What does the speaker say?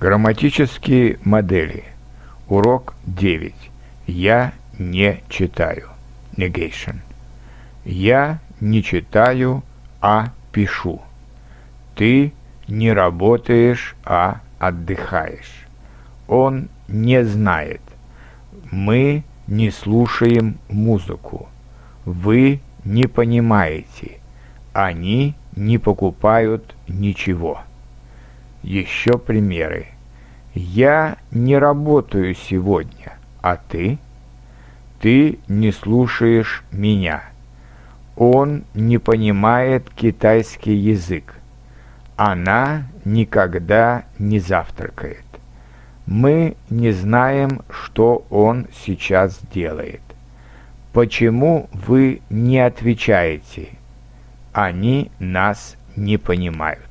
Грамматические модели. Урок 9. Я не читаю. Negation. Я не читаю, а пишу. Ты не работаешь, а отдыхаешь. Он не знает. Мы не слушаем музыку. Вы не понимаете. Они не покупают ничего. Еще примеры. Я не работаю сегодня, а ты? Ты не слушаешь меня. Он не понимает китайский язык. Она никогда не завтракает. Мы не знаем, что он сейчас делает. Почему вы не отвечаете? Они нас не понимают.